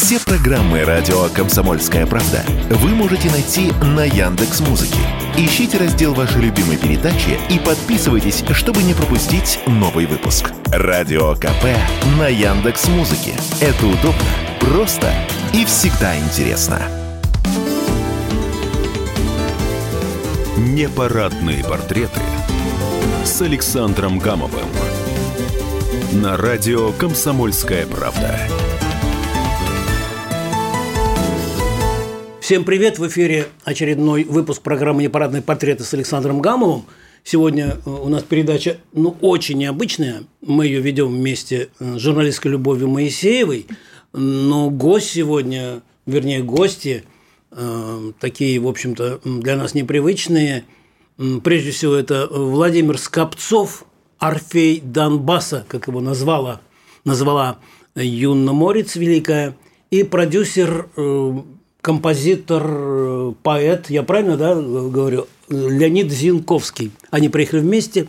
Все программы радио Комсомольская правда вы можете найти на Яндекс Музыке. Ищите раздел вашей любимой передачи и подписывайтесь, чтобы не пропустить новый выпуск. Радио КП на Яндекс Музыке. Это удобно, просто и всегда интересно. Непарадные портреты с Александром Гамовым на радио «Комсомольская правда». Всем привет! В эфире очередной выпуск программы «Непарадные портреты» с Александром Гамовым. Сегодня э, у нас передача ну, очень необычная. Мы ее ведем вместе с журналисткой Любовью Моисеевой. Но гость сегодня, вернее, гости, э, такие, в общем-то, для нас непривычные. Прежде всего, это Владимир Скопцов, Орфей Донбасса, как его назвала, назвала Юнна Морец Великая, и продюсер э, композитор, э, поэт, я правильно да, говорю, Леонид Зинковский. Они приехали вместе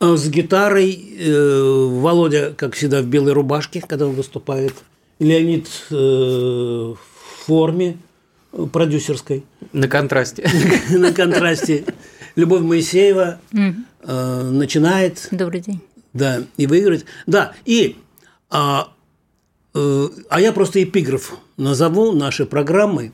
э, с гитарой. Э, Володя, как всегда, в белой рубашке, когда он выступает. Леонид в форме продюсерской. На контрасте. На контрасте. Любовь Моисеева начинает. Добрый день. Да, и выиграть. Да, и а, а я просто эпиграф назову нашей программы.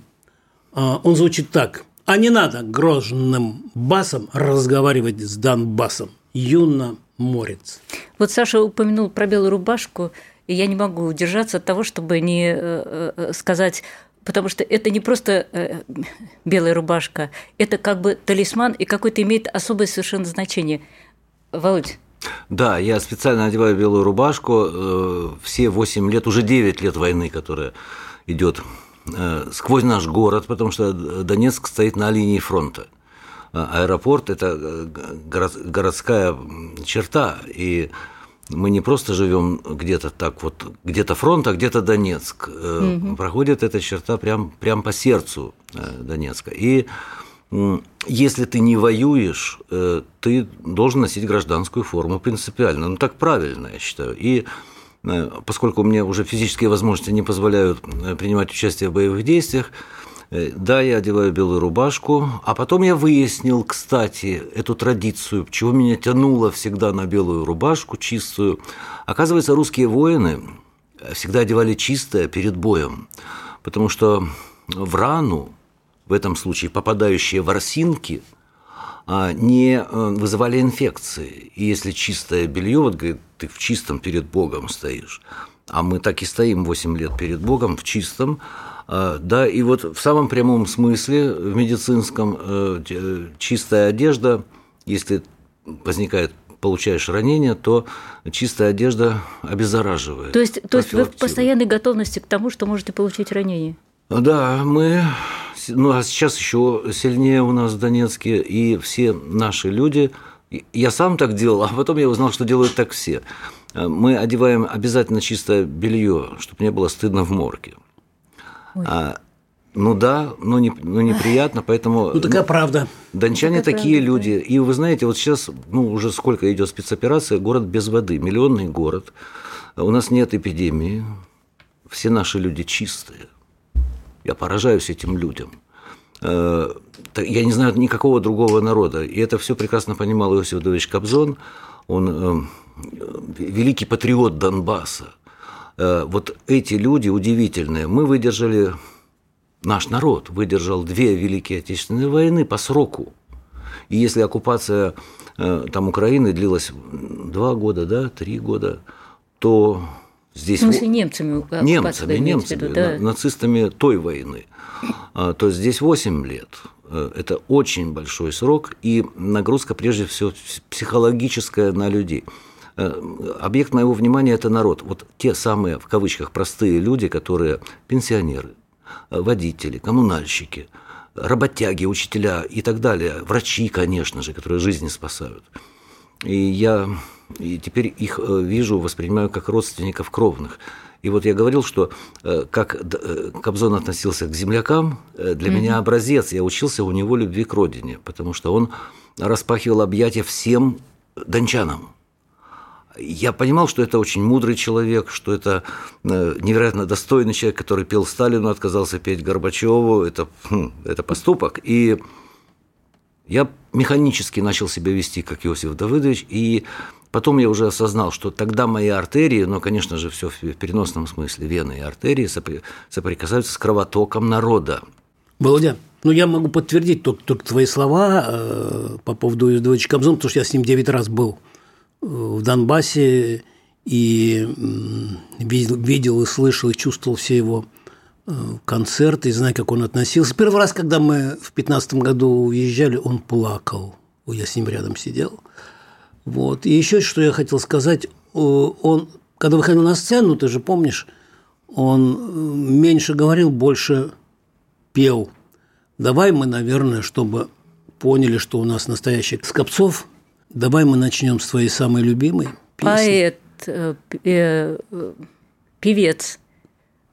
А, он звучит так. А не надо грозным басом разговаривать с Донбассом. Юна Морец. Вот Саша упомянул про белую рубашку, и я не могу удержаться от того, чтобы не э, э, сказать потому что это не просто э, белая рубашка, это как бы талисман и какое-то имеет особое совершенно значение. Володь, да, я специально одеваю белую рубашку. Все 8 лет, уже 9 лет войны, которая идет э, сквозь наш город, потому что Донецк стоит на линии фронта. А аэропорт – это э, городская черта, и мы не просто живем где-то так вот, где-то фронт, а где-то Донецк. Угу. Проходит эта черта прям, прям по сердцу Донецка. И если ты не воюешь, ты должен носить гражданскую форму принципиально. Ну, так правильно, я считаю. И Э, поскольку мне уже физические возможности не позволяют э, принимать участие в боевых действиях, э, да, я одеваю белую рубашку, а потом я выяснил, кстати, эту традицию, чего меня тянуло всегда на белую рубашку чистую. Оказывается, русские воины всегда одевали чистое перед боем, потому что в рану, в этом случае попадающие ворсинки – а, не э, вызывали инфекции. И если чистое белье, вот говорит, ты в чистом перед Богом стоишь, а мы так и стоим 8 лет перед Богом в чистом, а, да, и вот в самом прямом смысле, в медицинском, э, чистая одежда, если возникает получаешь ранение, то чистая одежда обеззараживает. То есть, то есть вы в постоянной готовности к тому, что можете получить ранение? Да, мы ну а сейчас еще сильнее у нас в Донецке, и все наши люди, я сам так делал, а потом я узнал, что делают так все. Мы одеваем обязательно чистое белье, чтобы не было стыдно в морге. А, ну да, но, не, но неприятно, поэтому... Ну такая ну, правда. Дончане такая такие правда. люди. И вы знаете, вот сейчас, ну уже сколько идет спецоперация, город без воды, миллионный город. У нас нет эпидемии, все наши люди чистые. Я поражаюсь этим людям. Э, я не знаю никакого другого народа. И это все прекрасно понимал Иосиф Давидович Кобзон. Он э, великий патриот Донбасса. Э, вот эти люди удивительные. Мы выдержали, наш народ выдержал две Великие Отечественные войны по сроку. И если оккупация там Украины длилась два года, да, три года, то здесь... В смысле, немцами? Немцами, немцами, виду, да? нацистами той войны. А, то здесь 8 лет. Э, это очень большой срок, и нагрузка, прежде всего, психологическая на людей. Э, объект моего внимания – это народ. Вот те самые, в кавычках, простые люди, которые пенсионеры, э, водители, коммунальщики, работяги, учителя и так далее, врачи, конечно же, которые жизни спасают. И я и теперь их вижу, воспринимаю как родственников кровных. И вот я говорил, что э, как э, Кобзон относился к землякам, э, для mm-hmm. меня образец. Я учился у него любви к родине, потому что он распахивал объятия всем дончанам. я понимал, что это очень мудрый человек, что это э, невероятно достойный человек, который пел Сталину, отказался петь Горбачеву. Это, хм, это поступок. И я механически начал себя вести, как Иосиф Давыдович, и потом я уже осознал, что тогда мои артерии, ну, конечно же, все в переносном смысле, вены и артерии соприкасаются с кровотоком народа. Володя, ну, я могу подтвердить только, только твои слова э, по поводу Иосифа Давыдовича Кобзона, потому что я с ним 9 раз был э, в Донбассе и видел, видел и слышал, и чувствовал все его концерт и знаю, как он относился. Первый раз, когда мы в 15 году уезжали, он плакал. Я с ним рядом сидел. Вот. И еще что я хотел сказать. Он, когда выходил на сцену, ты же помнишь, он э, меньше говорил, больше пел. Давай мы, наверное, чтобы поняли, что у нас настоящий Скопцов, давай мы начнем с твоей самой любимой песни. Поэт, э,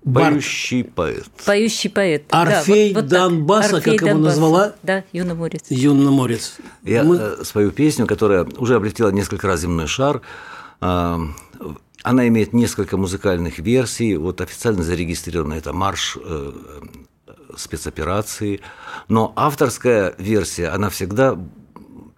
э, Поющий поэт. Поющий поэт. Орфей да, вот, вот Донбасса, Орфей как его Донбасса. назвала? Да, Юноморец. Юноморец. Я Мы... Э, свою песню, которая уже облетела несколько раз земной шар, а, она имеет несколько музыкальных версий. Вот официально зарегистрирована это марш э, спецоперации. Но авторская версия, она всегда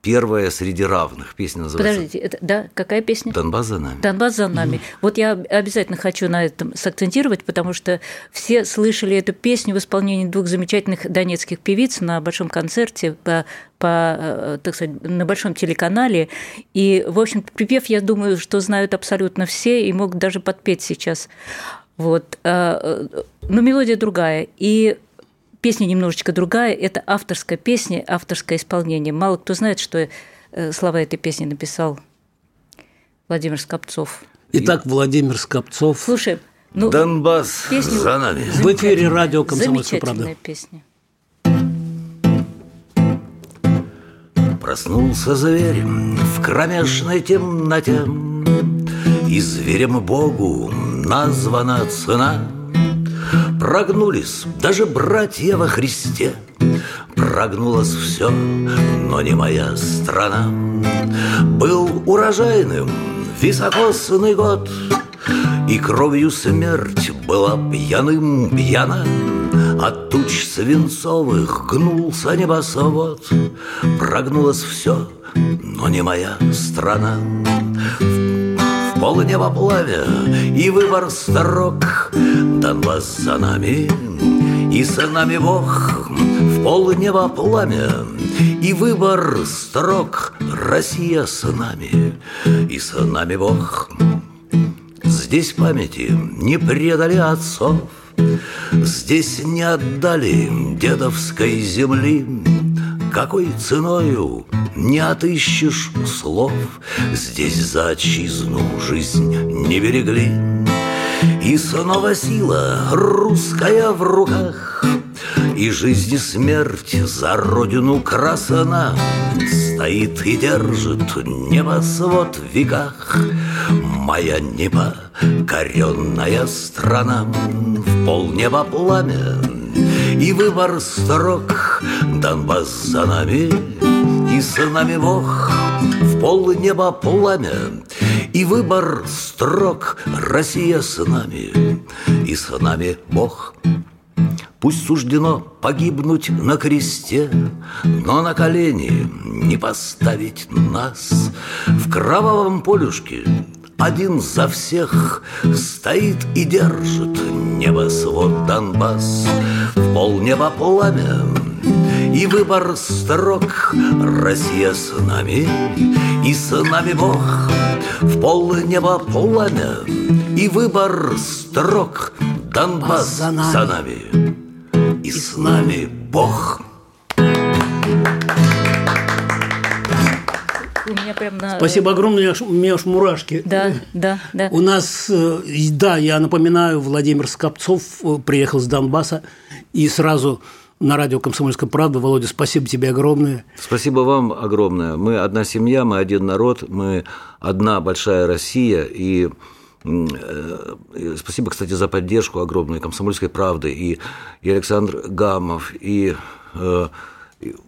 первая среди равных. Песня называется. Подождите, это, да, какая песня? Донбасс за нами. Донбасс за нами. Вот я обязательно хочу на этом сакцентировать, потому что все слышали эту песню в исполнении двух замечательных донецких певиц на большом концерте по по, э, так сказать, на большом телеканале. И, в общем, припев, я думаю, что знают абсолютно все и могут даже подпеть сейчас. Вот. Э, э, но мелодия другая. И песня немножечко другая. Это авторская песня, авторское исполнение. Мало кто знает, что э, слова этой песни написал Владимир Скопцов. Итак, Владимир Скопцов. Слушай, ну, Донбасс песню... за нами. В эфире радио «Комсомольская правда». песня. Проснулся зверь в кромешной темноте, И зверем Богу названа цена — Прогнулись даже братья во Христе. Прогнулось все, но не моя страна. Был урожайным високосный год И кровью смерть была пьяным пьяна. От туч свинцовых гнулся небосвод Прогнулось все, но не моя страна. В полнеба пламя и выбор строк Донбасс за нами, и с нами Бог В полнеба пламя, и выбор строк Россия с нами, и с нами Бог. Здесь памяти не предали отцов Здесь не отдали дедовской земли Какой ценою не отыщешь слов. Здесь за отчизну жизнь не берегли. И снова сила русская в руках И жизнь и смерть за родину красана. Стоит и держит небосвод в веках. Моя непокоренная страна В полнеба пламя и выбор строк Донбасс за нами и с нами Бог В полнеба пламя и выбор строк Россия с нами, и с нами Бог. Пусть суждено погибнуть на кресте, Но на колени не поставить нас. В кровавом полюшке один за всех Стоит и держит небосвод Донбасс. В полнеба пламя и выбор строк Россия с нами, и с нами Бог. В полнеба пламя и выбор строк Донбасс за нами, за нами и, и с нами Бог. Прям на... Спасибо огромное, у меня аж мурашки. Да, да, да. У нас, э, да, я напоминаю, Владимир Скопцов э, приехал с Донбасса и сразу на радио «Комсомольская правда». Володя, спасибо тебе огромное. Спасибо вам огромное. Мы одна семья, мы один народ, мы одна большая Россия. И э, спасибо, кстати, за поддержку огромную «Комсомольской правды». И, и Александр Гамов, и, э,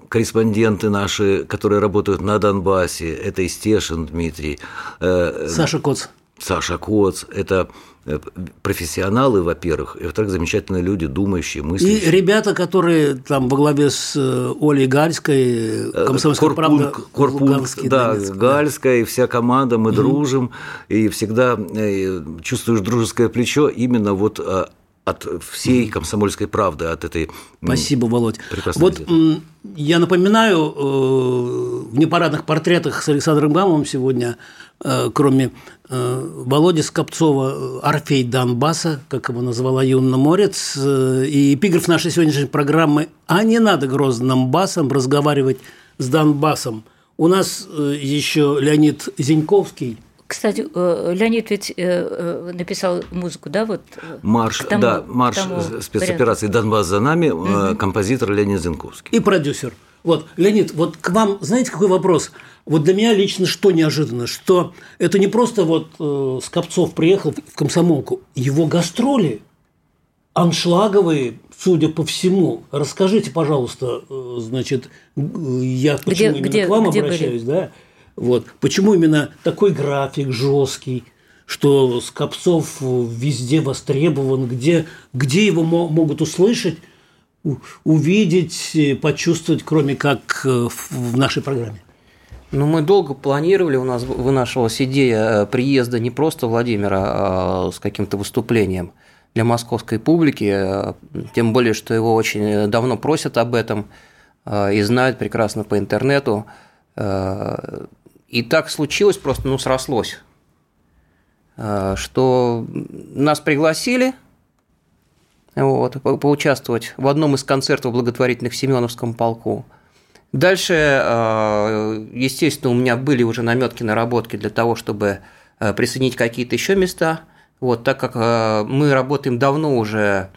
корреспонденты наши, которые работают на Донбассе, это Истешин Дмитрий. Э, Саша Коц. Саша Коц, это Э, профессионалы, во-первых, и, во-вторых, замечательные люди, думающие, мыслящие. И ребята, которые там во главе с э, Олей Гальской, э, «Комсомольская правда», Корпунг, да, Донецк, Гальская да. и вся команда, мы mm-hmm. дружим, и всегда чувствуешь дружеское плечо именно вот от всей комсомольской правды, от этой Спасибо, Володь. Вот газеты. я напоминаю, в непарадных портретах с Александром Гамовым сегодня Э, кроме э, Володи Скопцова, э, Орфей Донбасса, как его назвала Юнна Морец, и эпиграф нашей сегодняшней программы «А не надо грозным басом разговаривать с Донбассом». У нас еще Леонид Зиньковский – кстати, Леонид ведь написал музыку, да, вот марш, тому, да, марш спецоперации Донбасс за нами, угу. композитор Леонид Зинковский и продюсер. Вот, Леонид, вот к вам, знаете, какой вопрос? Вот для меня лично что неожиданно, что это не просто вот э, Скопцов приехал в комсомолку, его гастроли аншлаговые, судя по всему. Расскажите, пожалуйста, э, значит, я почему где, именно где, к вам где обращаюсь, были? да? Вот, почему именно такой график жесткий, что Скопцов везде востребован, где, где его могут услышать, увидеть, почувствовать, кроме как э, в нашей программе? Ну, мы долго планировали, у нас вынашивалась идея э, приезда не просто Владимира а с каким-то выступлением для московской публики, э, тем более, что его очень давно просят об этом э, и знают прекрасно по интернету. И так случилось, просто ну, срослось, что нас пригласили вот, поучаствовать в одном из концертов благотворительных в Семеновском полку – Дальше, э, естественно, у меня были уже наметки, наработки для того, чтобы э, присоединить какие-то еще места. Вот, так как э, мы работаем давно уже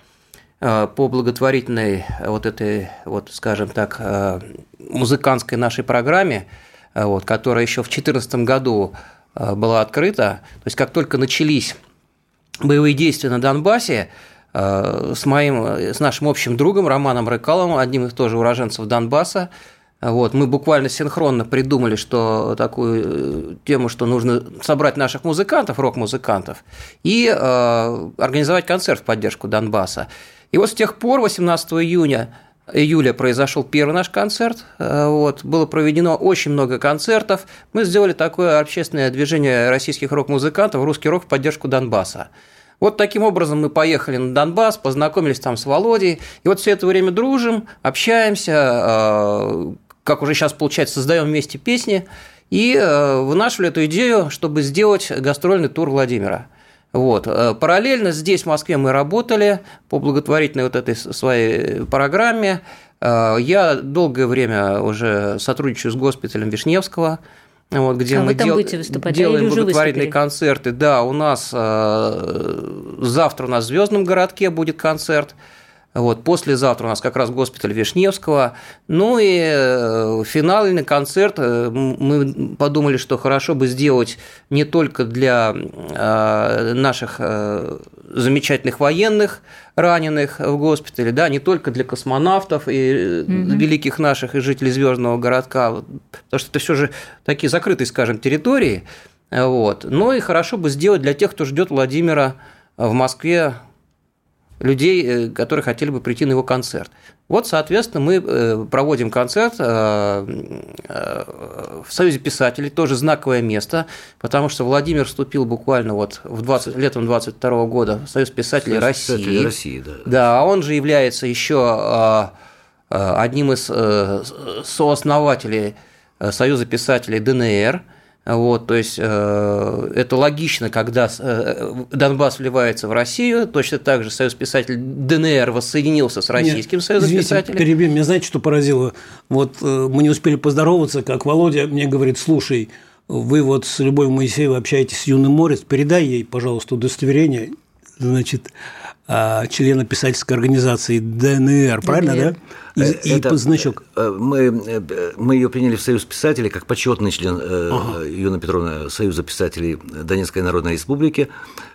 по благотворительной вот этой, вот, скажем так, музыкантской нашей программе, вот, которая еще в 2014 году была открыта, то есть как только начались боевые действия на Донбассе, с моим, с нашим общим другом Романом Рыкаловым, одним из тоже уроженцев Донбасса, вот, мы буквально синхронно придумали, что такую э, тему, что нужно собрать наших музыкантов, рок-музыкантов, и э, организовать концерт в поддержку Донбасса. И вот с тех пор, 18 июня, июля произошел первый наш концерт. Э, вот, было проведено очень много концертов. Мы сделали такое общественное движение российских рок-музыкантов «Русский рок в поддержку Донбасса». Вот таким образом мы поехали на Донбасс, познакомились там с Володей, и вот все это время дружим, общаемся, э, как уже сейчас получается, создаем вместе песни и э, вынашивали эту идею, чтобы сделать гастрольный тур Владимира. Вот. Э, параллельно здесь, в Москве, мы работали по благотворительной вот этой своей программе. Э, я долгое время уже сотрудничаю с госпиталем Вишневского, вот, где а мы дел... делаем благотворительные концерты. Да, у нас завтра у нас в Звездном городке будет концерт. Вот, послезавтра у нас как раз госпиталь Вишневского. Ну и э, финальный концерт э, мы подумали, что хорошо бы сделать не только для э, наших замечательных военных, раненых в госпитале, да, не только для космонавтов и угу. великих наших и жителей Звездного городка, потому что это все же такие закрытые, скажем, территории. Вот. Но и хорошо бы сделать для тех, кто ждет Владимира в Москве людей, э, которые хотели бы прийти на его концерт. Вот, соответственно, мы э, проводим концерт э, в Союзе писателей, тоже знаковое место, потому что Владимир вступил буквально вот в 20, летом 22 года в Союз писателей Союз России. Писателей России да. да, а он же является еще одним из сооснователей Союза писателей ДНР – вот, то есть э, это логично, когда э, Донбасс вливается в Россию, точно так же Союз писателей ДНР воссоединился с Российским Нет, Союзом извините, писателей. Перебью, меня знаете, что поразило? Вот э, мы не успели поздороваться, как Володя мне говорит, слушай, вы вот с Любовью Моисеевой общаетесь с Юным Морец, передай ей, пожалуйста, удостоверение. Значит, члена писательской организации ДНР, правильно, да? И, и Это, значок. э, Мы, э, мы ее приняли в Союз писателей как почетный член э, Юна Петровна Союза писателей Донецкой Народной Республики.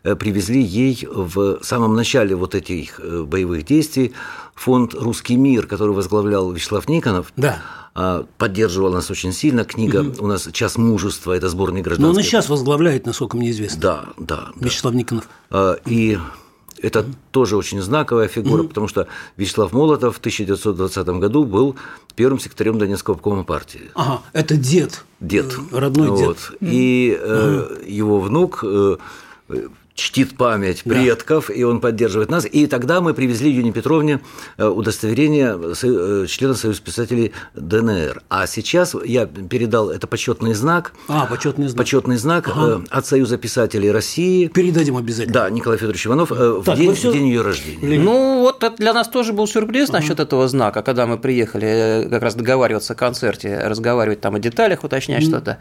Э, Привезли ей в самом начале вот этих э, боевых действий фонд «Русский мир», который возглавлял Вячеслав Никонов. Да. а, Поддерживал нас очень сильно. Книга у нас «Час мужества» – это сборник Но он и сейчас возглавляет, насколько мне известно, Да, да. да. Вячеслав Никонов. А, И это тоже очень знаковая фигура, потому что Вячеслав Молотов в 1920 году был первым секретарем Донецкого обкома партии. Ага, это дед. Дед. Э, Родной дед. Вот. И э, его внук э, чтит память предков, и он поддерживает нас. И тогда мы привезли Юне Петровне э, удостоверение э, члена Союза писателей ДНР. А сейчас я передал это почетный знак, А, почетный знак. почетный знак э, от Союза писателей России. Передадим обязательно. Да, Николай Федорович Иванов в, Так, день, всё- в день ее рождения. Ну, вот это для нас тоже был сюрприз насчет этого знака, когда мы приехали как раз договариваться о концерте, разговаривать там о деталях, уточнять что-то.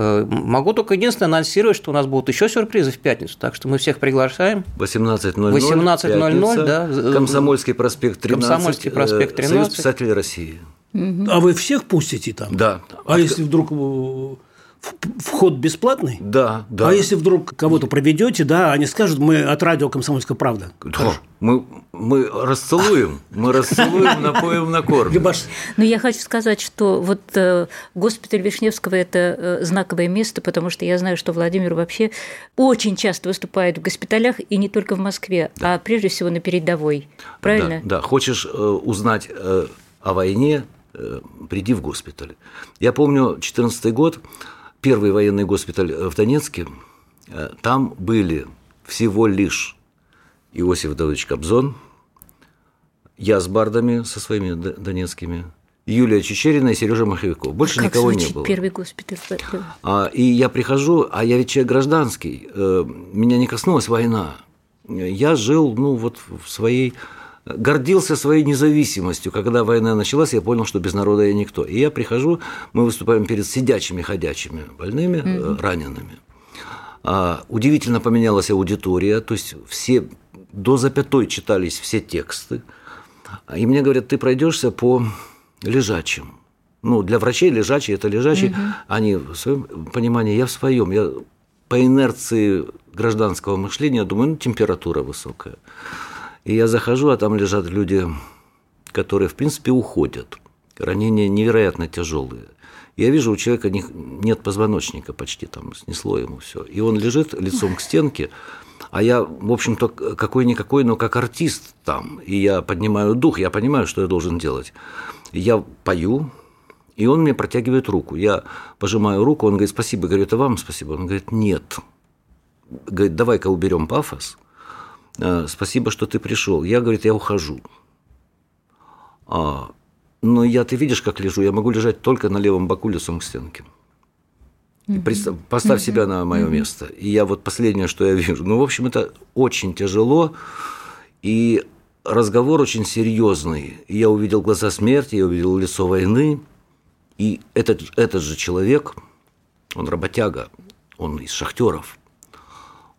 Э, Могу только единственное анонсировать, что у нас будут еще сюрпризы в пятницу, так что мы всех приглашаем. 18.00. 18:00, пятница, да. Комсомольский проспект 13. Комсомольский проспект э, 13. Союз писателей России. А вы всех пустите там? Да. А если вдруг э, вход бесплатный? Да, да. А если вдруг кого-то проведете, да, они скажут, мы от радио «Комсомольская правда». Да, мы, мы расцелуем, мы расцелуем, напоим, накормим. Но я хочу сказать, что вот э, госпиталь Вишневского – это э, знаковое место, потому что я знаю, что Владимир вообще очень часто выступает в госпиталях, и не только в Москве, а прежде всего на передовой. Правильно? Да, да. хочешь э, узнать о войне, приди в госпиталь. Я помню 14 год, первый военный госпиталь э, в Донецке, э, там были всего лишь Иосиф Давыдович Кобзон, я с бардами со своими донецкими, Юлия Чечерина и Сережа Маховиков. Больше как никого не было. первый госпиталь? А, и я прихожу, а я ведь человек гражданский, э, меня не коснулась война. Я жил, ну, вот в своей гордился своей независимостью. Когда война началась, я понял, что без народа я никто. И я прихожу, мы выступаем перед сидячими, ходячими больными, э, ранеными. А, удивительно поменялась аудитория, то есть все до запятой читались все тексты. И мне говорят, ты пройдешься по лежачим. Ну, для врачей лежачий – это лежачий. Они в своем понимании, я в своем. Я по инерции гражданского мышления думаю, ну, температура высокая. И я захожу, а там лежат люди, которые, в принципе, уходят. Ранения невероятно тяжелые. Я вижу, у человека не- нет позвоночника почти, там снесло ему все. И он лежит лицом к стенке, а я, в общем-то, какой-никакой, но как артист там. И я поднимаю дух, я понимаю, что я должен делать. Я пою, и он мне протягивает руку. Я пожимаю руку, он говорит, спасибо. Я говорю, это вам спасибо. Он говорит, нет. Говорит, давай-ка уберем пафос. Э, Спасибо, что ты пришел. Я, говорит, я ухожу. А, но я, ты видишь, как лежу, я могу лежать только на левом боку лицом к стенке. И представь, поставь себя на мое место. И я вот последнее, что я вижу. Ну, в общем, это очень тяжело. И разговор очень серьезный. И я увидел глаза смерти, я увидел лицо войны. И этот, этот же человек, он работяга, он из шахтеров.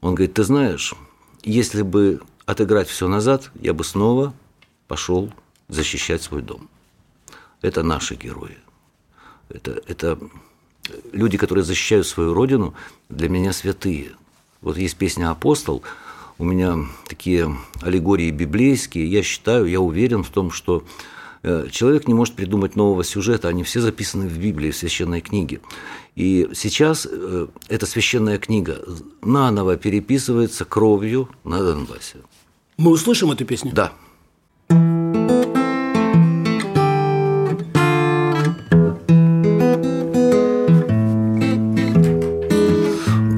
Он говорит, ты знаешь, если бы отыграть все назад, я бы снова пошел защищать свой дом. Это наши герои. Это, это люди, которые защищают свою родину, для меня святые. Вот есть песня «Апостол», у меня такие аллегории библейские, я считаю, я уверен в том, что э, человек не может придумать нового сюжета, они все записаны в Библии, в священной книге. И сейчас э, эта священная книга наново переписывается кровью на Донбассе. Мы услышим эту песню? Да.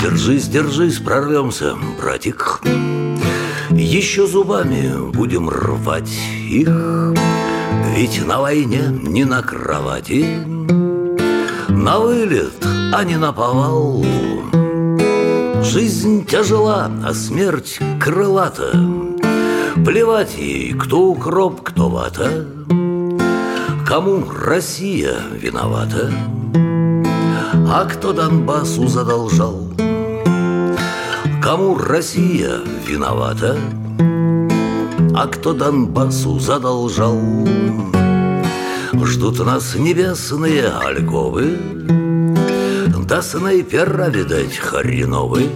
Держись, держись, прорвемся, братик. Еще зубами будем рвать их, Ведь на войне не на кровати, На вылет, а не на повал. Жизнь тяжела, а смерть крылата. Плевать ей, кто укроп, кто вата, Кому Россия виновата, А кто Донбассу задолжал, Кому Россия виновата, а кто Донбассу задолжал. Ждут нас небесные альковы, да снайпера, видать, хреновы,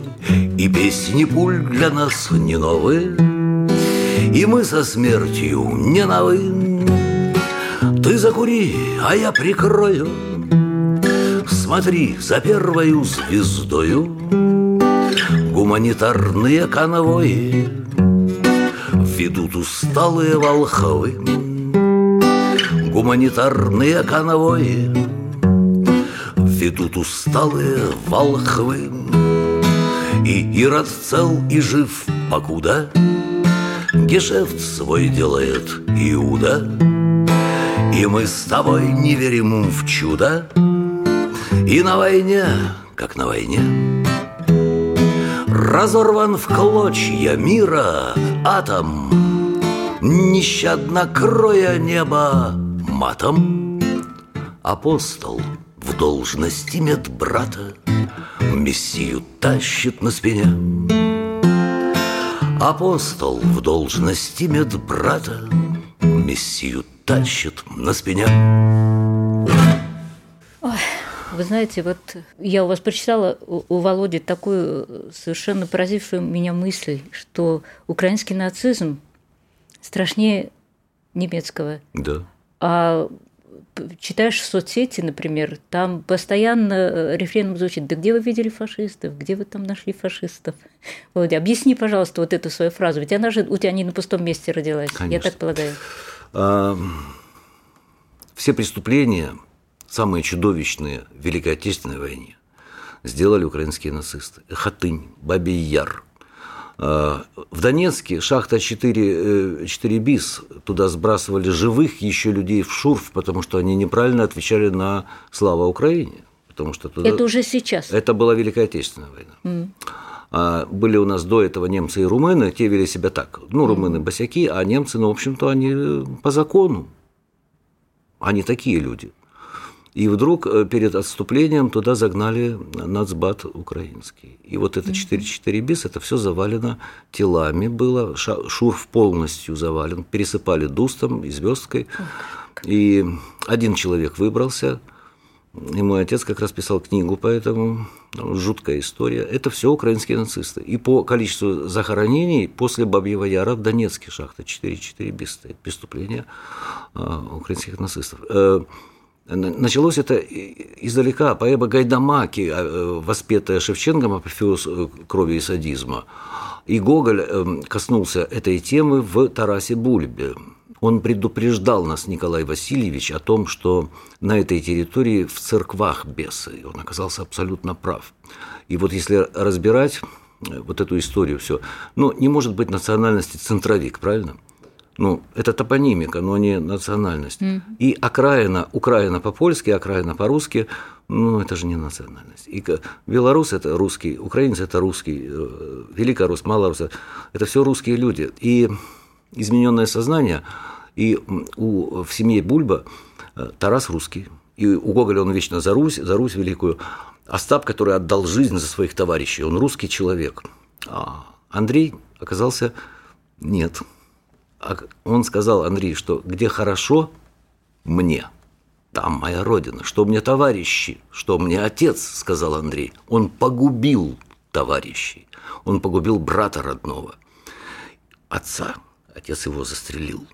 И песни пуль для нас не новые, И мы со смертью не новы. Ты закури, а я прикрою, Смотри за первою звездою Гуманитарные конвои Ведут усталые волхвы Гуманитарные конвои Ведут усталые волхвы. И Ирод цел и жив покуда Гешефт свой делает Иуда. И мы с тобой не верим в чудо И на войне, как на войне Разорван в клочья мира атом. Нещадно кроя небо матом. Апостол в должности медбрата Мессию тащит на спине. Апостол в должности медбрата Мессию тащит на спине Вы знаете, вот я у вас прочитала у, Володи такую совершенно поразившую меня мысль, что украинский нацизм страшнее немецкого. Да. А читаешь в соцсети, например, там постоянно рефреном звучит, да где вы видели фашистов, где вы там нашли фашистов? Володя, объясни, пожалуйста, вот эту свою фразу, ведь она же у тебя не на пустом месте родилась, Конечно. я так полагаю. Все преступления, самые чудовищные в Великой Отечественной войне, сделали украинские нацисты. Хатынь, Бабий Яр. А, В Донецке шахта 4, 4 БИС, туда сбрасывали живых еще людей в шурф, потому что они неправильно отвечали на «Слава Украине». Потому что туда... Это уже сейчас. Это была Великая Отечественная война. А были у нас до этого немцы и румыны, те вели себя так. Ну, румыны босяки, а немцы, ну, в общем-то, они э, по закону. Они такие люди. И вдруг э, перед отступлением туда загнали нацбат украинский. И вот это 4-4 бис, это все завалено телами было, шурф полностью завален, пересыпали дустом и звездкой. И один человек выбрался, и мой отец как раз писал книгу по этому, жуткая история. Это все украинские нацисты. И по количеству захоронений после Бабьего Яра в Донецке шахта 4-4 без стоит преступления а, украинских нацистов. Э, Началось это издалека. Поэма Гайдамаки, а, э, воспетая Шевченком, апофеоз э, крови и садизма. И Гоголь э, коснулся этой темы в Тарасе Бульбе. Он предупреждал нас, Николай Васильевич, о том, что на этой территории в церквах бесы. Он оказался абсолютно прав. И вот если разбирать вот эту историю все, ну, не может быть национальности центровик, правильно? Ну, это топонимика, но не национальность. И окраина, Украина по-польски, окраина по-русски, ну, это же не национальность. И белорус – это русский, украинец – это русский, э, великорус, малорус – это все русские люди. И измененное сознание, и у, в семье Бульба э, Тарас русский, и у Гоголя он вечно за Русь, за Русь великую. Остап, который отдал жизнь за своих товарищей, он русский человек. А Андрей оказался нет. А Он сказал, Андрей, что где хорошо мне, там моя родина, что мне товарищи, что мне отец, сказал Андрей. Он погубил товарищей, он погубил брата родного, отца, отец его застрелил.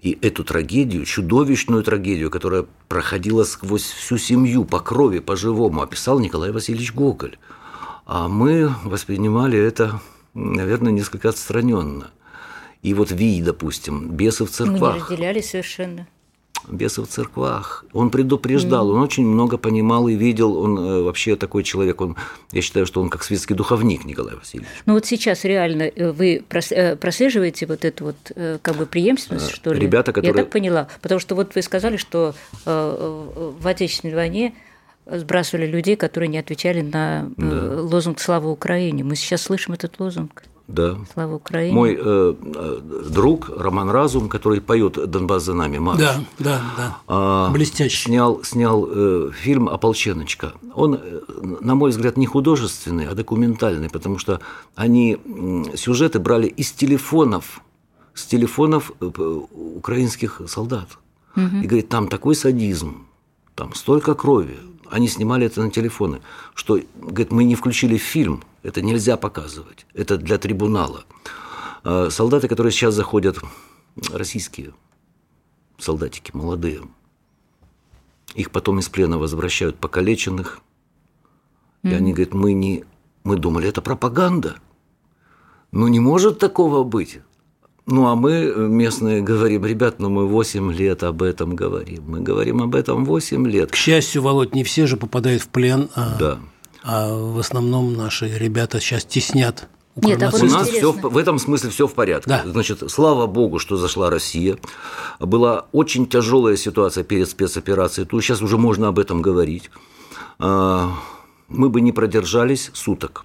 И эту трагедию, чудовищную трагедию, которая проходила сквозь всю семью по крови, по-живому, описал Николай Васильевич Гоголь. А мы воспринимали это, наверное, несколько отстраненно. И вот Вий, допустим, бесы в Мы не церквах. разделяли совершенно. Бесы в церквах. Он предупреждал, он очень много понимал и видел. Он э, вообще такой человек. Он, я считаю, что он как светский духовник Николай Васильевич. Ну вот сейчас реально э, вы э, прослеживаете вот эту вот э, как бы преемственность, что ли? ребята, Я которые- так поняла. Потому что вот вы сказали, что в Отечественной войне сбрасывали людей, которые не отвечали на э, лозунг «Слава Украине». Мы сейчас слышим этот лозунг Да. «Слава Украине». Мой э, э, друг Роман Разум, который поет Донбасс за нами, марш. Да, да, да. А, Блестящий. Снял, снял э, фильм «Ополченочка». Он, э, на мой взгляд, не художественный, а документальный, потому что они сюжеты брали из телефонов с телефонов э, украинских солдат. И говорит, там такой садизм, там столько крови. Они снимали это на телефоны, что, говорит, мы не включили фильм, это нельзя показывать, это для трибунала. А солдаты, которые сейчас заходят, российские солдатики, молодые, их потом из плена возвращают покалеченных, и они говорят, мы не, мы думали, это пропаганда. Ну, не может такого быть. Ну, а мы, местные, говорим, ребят, ну мы 8 лет об этом говорим. Мы говорим об этом 8 лет. К счастью, Володь, не все же попадают в плен, а, Да. А в основном наши ребята сейчас теснят Нет, а вот У нас все интересно. в этом смысле все в порядке. Да. Значит, слава богу, что зашла Россия. Была очень тяжелая ситуация перед спецоперацией. Тут сейчас уже можно об этом говорить. А, Мы бы не продержались суток.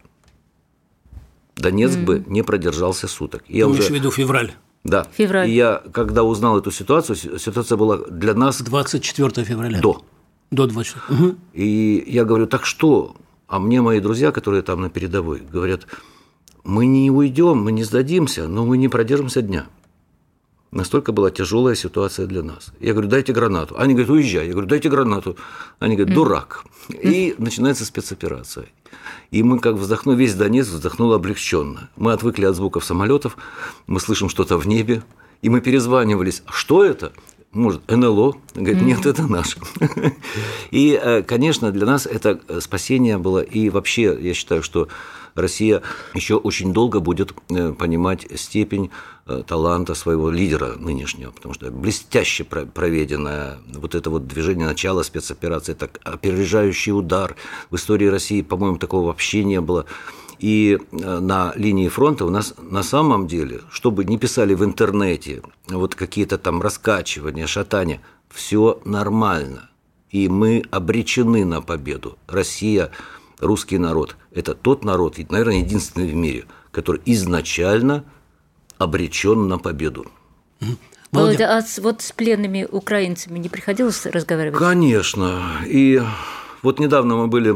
Донецк бы не продержался суток. Я Ты уже имеешь в виду февраль, Да. Февраль. И я, когда узнал эту ситуацию, си- ситуация была для нас 24 февраля. до. До 24. Мгм. И я говорю, так что? А мне мои друзья, которые там на передовой, говорят, мы не уйдем, мы не сдадимся, но мы не продержимся дня. Настолько была тяжелая ситуация для нас. Я говорю, дайте гранату. Они говорят, уезжай. Я говорю, дайте гранату. Они говорят, дурак. И начинается спецоперация. И мы как вздохнули, весь Донецк вздохнул облегченно. Мы отвыкли от звуков самолетов, мы слышим что-то в небе, и мы перезванивались. «А Что это? Может, НЛО? Говорит, нет, это наш. И, э, конечно, для нас это э, спасение было. И вообще, я считаю, что Россия еще очень долго будет э, понимать степень таланта своего лидера нынешнего, потому что блестяще про- проведенное вот это вот движение начала спецоперации, так опережающий удар в истории России, по-моему, такого вообще не было. И э, на линии фронта у нас на самом деле, чтобы не писали в интернете, вот какие-то там раскачивания, шатания, все нормально. И мы обречены на победу. Россия, русский народ – это тот народ, наверное, единственный в мире, который изначально обречен на победу. Володя, Володя, а с- вот с пленными украинцами не приходилось разговаривать? Конечно. И вот недавно мы были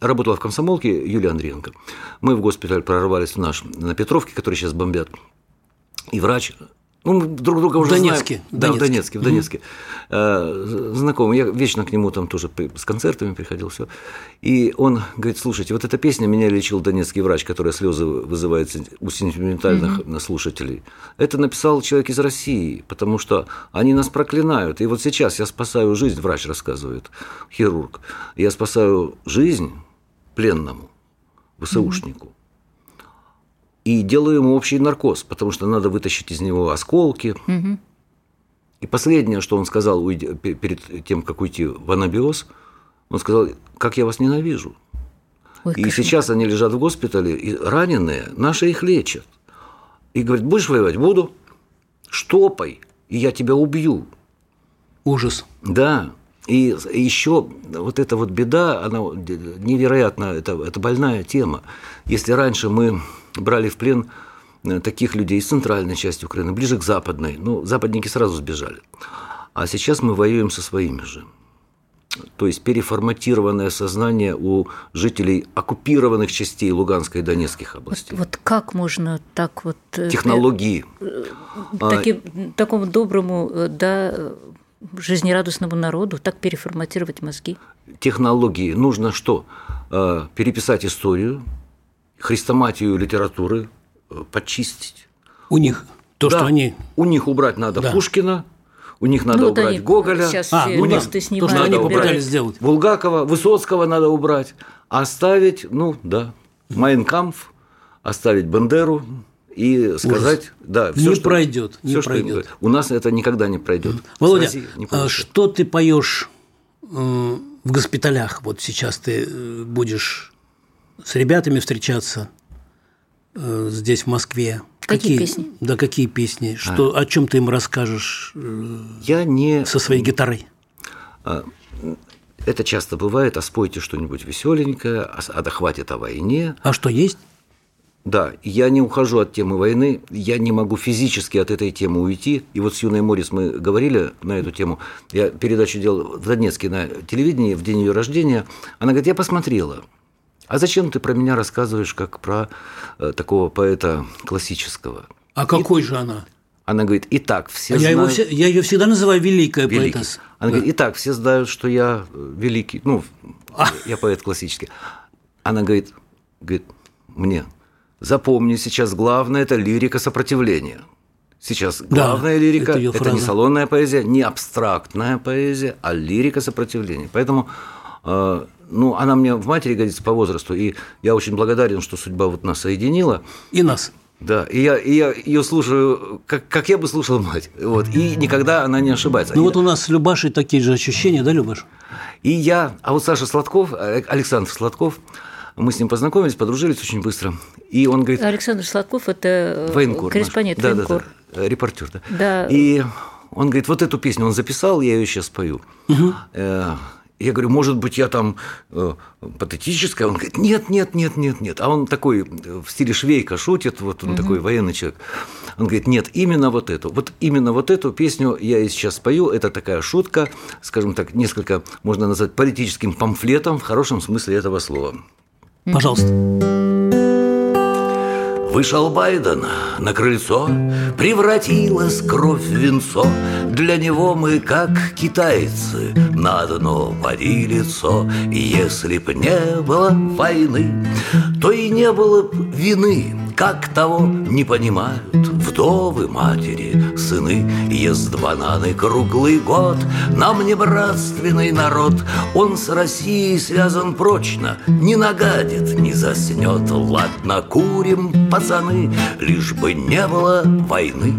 работала в комсомолке Юлия Андриенко. Мы в госпиталь прорвались в наш на Петровке, который сейчас бомбят. И врач, ну, мы друг друга уже Донецке, знаем. Да, в Донецке. Донецке, в Донецке. Э, Знакомый, я вечно к нему там тоже с концертами приходил, все. И он говорит, слушайте, вот эта песня меня лечил донецкий врач, которая слезы вызывает у сентиментальных слушателей. Это написал человек из России, потому что они нас проклинают. И вот сейчас я спасаю жизнь, врач рассказывает, хирург. Я спасаю жизнь пленному, ВСУшнику. И делаю ему общий наркоз, потому что надо вытащить из него осколки. И последнее, что он сказал уйдя- перед тем, как уйти в анабиоз, он сказал, как я вас ненавижу. Ой, И сейчас они лежат в госпитале, и раненые, наши их лечат. И говорит, будешь воевать? Буду. Штопай, и я тебя убью. ужас. Да. И еще вот эта вот беда, она невероятно, это, это больная тема. Если раньше мы брали в плен э, таких людей из центральной части Украины, ближе к западной, ну, западники сразу сбежали. А сейчас мы воюем со своими же. То есть переформатированное сознание у жителей оккупированных частей Луганской и Донецких областей. Вот как можно так вот... э, Технологии. А, таким, такому доброму, э, да, э, жизнерадостному народу так переформатировать мозги? технологии нужно что? Э, Переписать историю, хрестоматию литературы, э, почистить. У них то, Да, что они... У них убрать надо Да. Пушкина, у них надо Ну, убрать они Гоголя, сейчас А, все ну да, листы то, что они попытались сделать. Булгакова, Высоцкого надо убрать, а оставить, ну да, Майнкамф, оставить Бандеру и сказать, да, Не пройдет, не всё, что пройдет. У нас это никогда не пройдет. Володя, не а что ты поешь э, в госпиталях? Вот сейчас ты э, будешь с ребятами встречаться э, здесь, в Москве. Какие песни? Да, какие песни? Что, А. О чем ты им расскажешь Я не со своей гитарой? Это часто бывает, а спойте что-нибудь веселенькое, а а да хватит о войне. А что есть? Да, я не ухожу от темы войны, я не могу физически от этой темы уйти. И вот с Юной Морис мы говорили на эту тему. Я передачу делал в Донецке на телевидении в день ее рождения. Она говорит, я посмотрела. А зачем ты про меня рассказываешь, как про э, такого поэта классического? А какой же она? Она говорит, итак, все А я, знают... его все- я ее всегда называю великая великий. поэтесса. Она говорит, итак, все знают, что я э, великий, ну, я поэт классический. Она говорит, говорит мне, запомни, сейчас главное – это лирика сопротивления. Сейчас главная лирика это это, не салонная поэзия, не абстрактная поэзия, а лирика сопротивления. Поэтому э, ну, она мне в матери годится по возрасту, и я очень благодарен, что судьба вот нас соединила. И нас. Да, и я, и я ее слушаю, как, как я бы слушал мать. Вот, и никогда она не ошибается. Ну И- вот у нас с Любашей такие же ощущения, да, Любаш? и я, а вот Саша Сладков, э, Александр Сладков, мы с ним познакомились, подружились очень быстро. И он говорит, Александр Сладков – это э, военкор. наш». корреспондент, да, военкор. Да, да, репортер, да. Да. И он говорит, вот эту песню он записал, я ее сейчас спою. Э, Я говорю, может быть, я там э, патетическая? Он говорит, нет, нет, нет, нет, нет. А он такой э, в стиле швейка шутит, вот он такой военный человек. Он говорит, нет, именно вот эту, вот именно вот эту песню я и сейчас спою. Это такая шутка, скажем так, несколько можно назвать политическим памфлетом в хорошем смысле этого слова. Пожалуйста. Вышел Байден на крыльцо, превратилась кровь в венцо. Для него мы, как китайцы, на одно поди лицо. Если б не было войны, то и не было б вины. Как того не понимают вдовы, матери, сыны. Ест бананы круглый год, нам не братственный народ. Он с Россией связан прочно, не нагадит, не заснет. Ладно, курим, пацаны, лишь бы не было войны.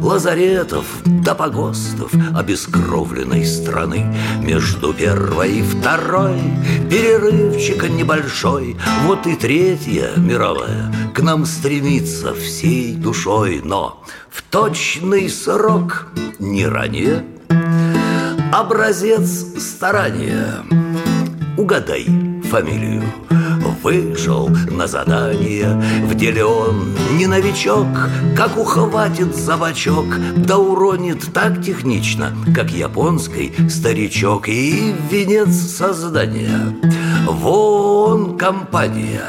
Лазаретов до погостов обескровленной страны. Между первой и второй перерывчик небольшой. Вот и третья мировая к нам стремится всей душой, но в точный срок не ранее образец старания. Угадай фамилию. Вышел на задание. В деле он не новичок Как ухватит за бочок Да уронит так технично Как японский старичок И венец создания. Вон компания.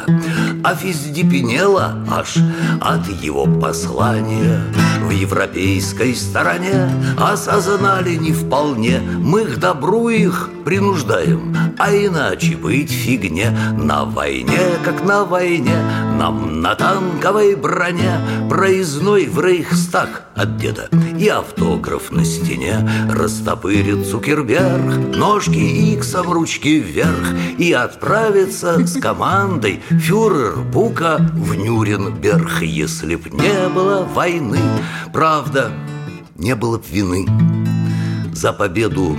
Офиздепенела аж от его послания. В европейской стороне Осознали не вполне. Мы к добру их принуждаем А иначе быть фигне. На войне, как на войне Нам на танковой броне. Проездной в Рейхстаг от деда И автограф на стене. Растопырит Цукерберг Ножки иксом, ручки вверх. И отправится с командой Фюрер Бука в Нюрнберг. Если б не было войны Правда, не было б вины. За победу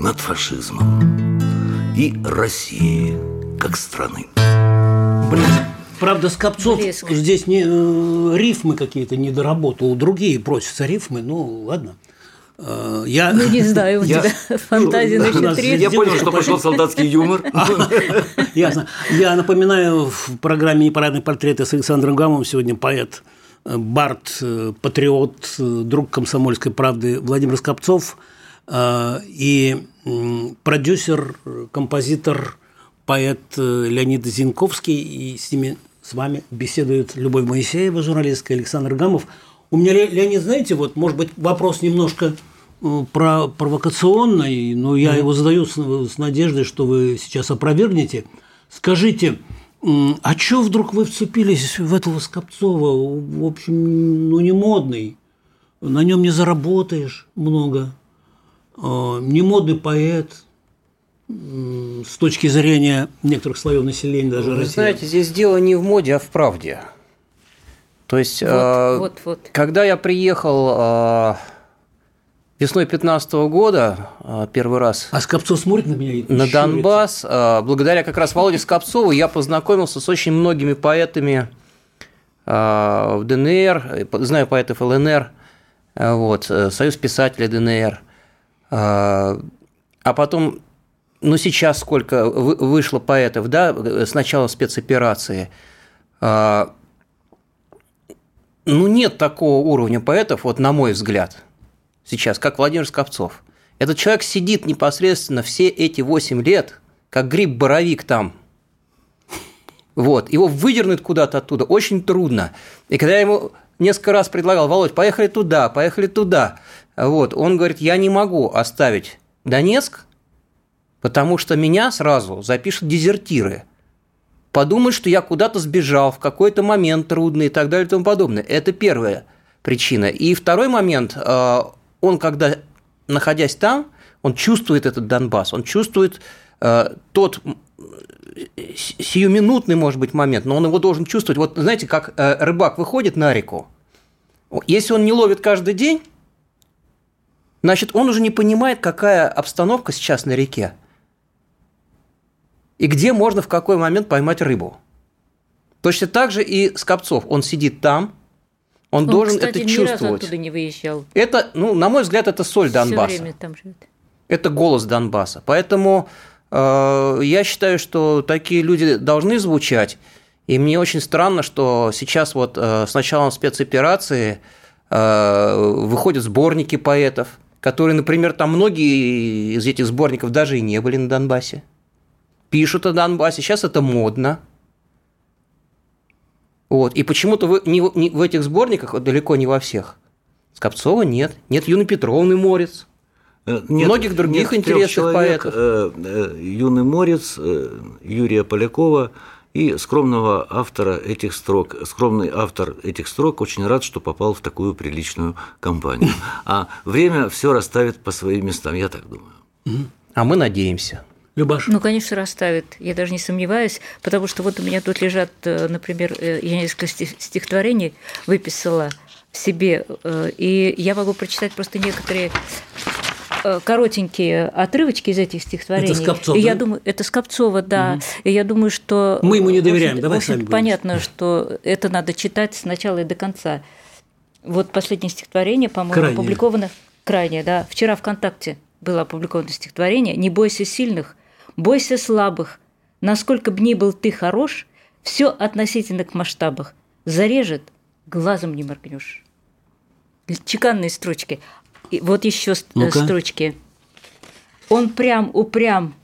над фашизмом и России как страны. Блин. Правда, Скопцов Блеск. здесь не, э, рифмы какие-то не доработал. Другие просятся рифмы, ну ладно. Э, Я... Ну, не знаю, у Я- тебя фантазия Ну, насчет рифм. Я понял, что пошел солдатский юмор. Ясно. Я напоминаю, в программе «Непарадные портреты» с Александром Гамовым сегодня поэт, э, бард, э, патриот, э, друг комсомольской правды Владимир Скопцов э, и продюсер, композитор, поэт э, Леонид Зинковский. И с ними, с вами беседует Любовь Моисеева, журналистка, Александр Гамов. У меня, Ле- Леонид, знаете, вот, может быть, вопрос немножко э, про провокационный, но я его задаю с, с надеждой, что вы сейчас опровергнете. Скажите, а чё вдруг вы вцепились в этого Скопцова? В общем, ну не модный, на нем не заработаешь много, Э, не модный поэт с точки зрения некоторых слоев населения даже Вы России. знаете, здесь дело не в моде, а в правде. То есть, э, вот, вот. когда я приехал э, весной 2015 года, э, первый раз А Скопцов смотрит на меня на. Донбасс, э, благодаря как раз Володе Скопцову, я познакомился с очень многими поэтами э, в ДНР, знаю поэтов ЛНР, э, вот, э, Союз писателей ДНР. Э, А потом, ну сейчас сколько вы- вышло поэтов, да, с начала спецоперации. Э, Ну нет такого уровня поэтов, вот на мой взгляд, сейчас, как Владимир Скопцов. Этот человек сидит непосредственно все эти 8 лет, как гриб-боровик там. Вот, его выдернуть куда-то оттуда очень трудно. И когда ему несколько раз предлагал, Володь, поехали туда, поехали туда. Вот, он говорит, я не могу оставить Донецк, потому что меня сразу запишут дезертиры. Подумают, что я куда-то сбежал в какой-то момент трудный и так далее и тому подобное. Это первая причина. И второй момент, э, он когда, находясь там, он чувствует этот Донбасс, он чувствует э, тот сиюминутный, может быть, момент, но он его должен чувствовать. Вот знаете, как э, рыбак выходит на реку, если он не ловит каждый день, значит, он уже не понимает, какая обстановка сейчас на реке и где можно в какой момент поймать рыбу. Точно так же и Скопцов. Он сидит там, он, он должен кстати, это ни чувствовать. Разу оттуда не выезжал. Это, ну, на мой взгляд, это соль Донбасса. Все время там живет. Это голос Донбасса. Поэтому э, я считаю, что такие люди должны звучать. И мне очень странно, что сейчас вот э, с началом спецоперации э, выходят сборники поэтов, которые, например, там многие из этих сборников даже и не были на Донбассе пишут о Донбассе, сейчас это модно. Вот. И почему-то в, не, не, в этих сборниках, вот далеко не во всех, Скопцова нет, нет Юны Петровны Морец, Нет, многих других нет интересных человек, поэтов. Э, э, Юный Морец, э, Юрия Полякова и скромного автора этих строк. Скромный автор этих строк очень рад, что попал в такую приличную компанию. А время все расставит по своим местам, я так думаю. А мы надеемся. Любаш? Ну, конечно, расставит. Я даже не сомневаюсь, потому что вот у меня тут лежат, э, например, э, я несколько стихотворений выписала себе, э, и я могу прочитать просто некоторые коротенькие отрывочки из этих стихотворений. Это Скопцов, и да? я думаю, это Скопцова, да. Угу. И я думаю, что мы ему не доверяем. общем, Давай общем, сами понятно, что это надо читать с начала и до конца. Вот последнее стихотворение, по-моему, опубликовано крайнее, да. Вчера ВКонтакте было опубликовано стихотворение «Не бойся сильных, Бойся слабых. Насколько б ни был ты хорош, все относительно к масштабах. Зарежет, глазом не моргнешь. Чеканные строчки. И вот еще ну строчки. Он прям упрям,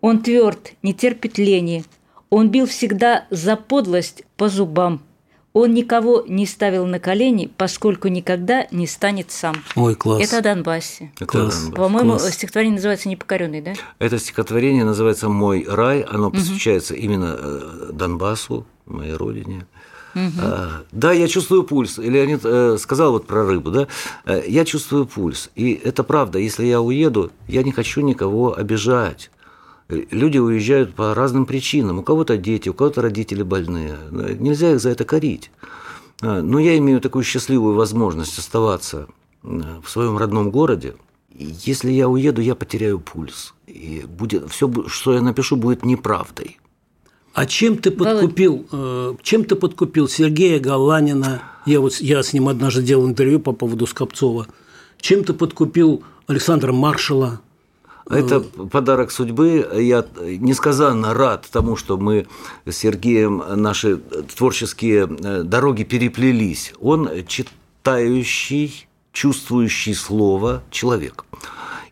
он тверд, не терпит лени. Он бил всегда за подлость по зубам – он никого не ставил на колени, поскольку никогда не станет сам. Ой, класс. Это о Донбассе. Это класс. Донбасс. По-моему, класс. стихотворение называется «Непокоренный», да? Это стихотворение называется «Мой рай». Оно посвящается угу. именно Донбассу, моей родине. Угу. Да, я чувствую пульс. Леонид э, сказал вот про рыбу, да. Э, я чувствую пульс. И это правда. Если я уеду, я не хочу никого обижать. Люди уезжают по разным причинам. У кого-то дети, у кого-то родители больные. Нельзя их за это корить. Но я имею такую счастливую возможность оставаться в своем родном городе. Если я уеду, я потеряю пульс. И будет, все, что я напишу, будет неправдой. А чем ты подкупил, э, чем ты подкупил Сергея Галанина? Я вот я с ним однажды делал интервью по поводу Скопцова. Чем ты подкупил Александра Маршала? Это подарок судьбы. Я несказанно рад тому, что мы с Сергеем наши творческие э, дороги переплелись. Он читающий, чувствующий слово человек.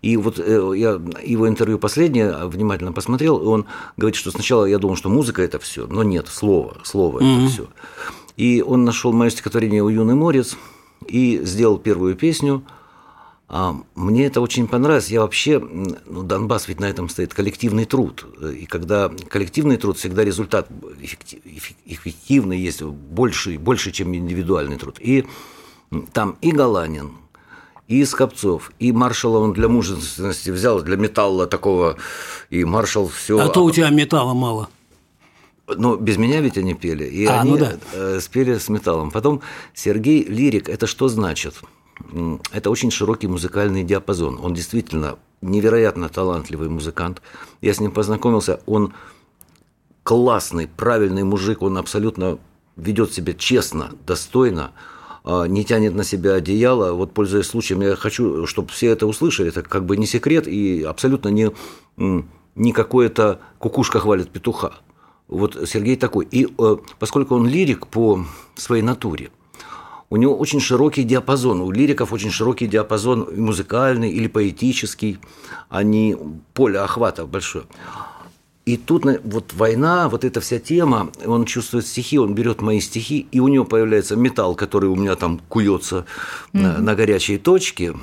И вот э, я его интервью последнее внимательно посмотрел, и он говорит, что сначала я думал, что музыка это все, но нет, слово, слово mm-hmm. это все. И он нашел мое стихотворение «У юный морец» и сделал первую песню – а мне это очень понравилось. Я вообще, ну, Донбасс ведь на этом стоит коллективный труд. И когда коллективный труд, всегда результат эффективный есть, больше, больше, чем индивидуальный труд. И там и Галанин, и Скопцов, и маршала он для мужественности взял, для металла такого, и маршал все. А то у тебя металла мало. Но без меня ведь они пели, и а, они ну да. Э, спели с металлом. Потом Сергей Лирик, это что значит? это очень широкий музыкальный диапазон. Он действительно невероятно талантливый музыкант. Я с ним познакомился, он классный, правильный мужик, он абсолютно ведет себя честно, достойно, не тянет на себя одеяло. Вот, пользуясь случаем, я хочу, чтобы все это услышали. Это как бы не секрет и абсолютно не, не какое-то кукушка хвалит петуха. Вот Сергей такой. И э, поскольку он лирик по своей натуре – у него очень широкий диапазон, у лириков очень широкий диапазон музыкальный или поэтический, они поле охвата большое. И тут вот война, вот эта вся тема, он чувствует стихи, он берет мои стихи, и у него появляется металл, который у меня там куется mm-hmm. на, на горячей точке,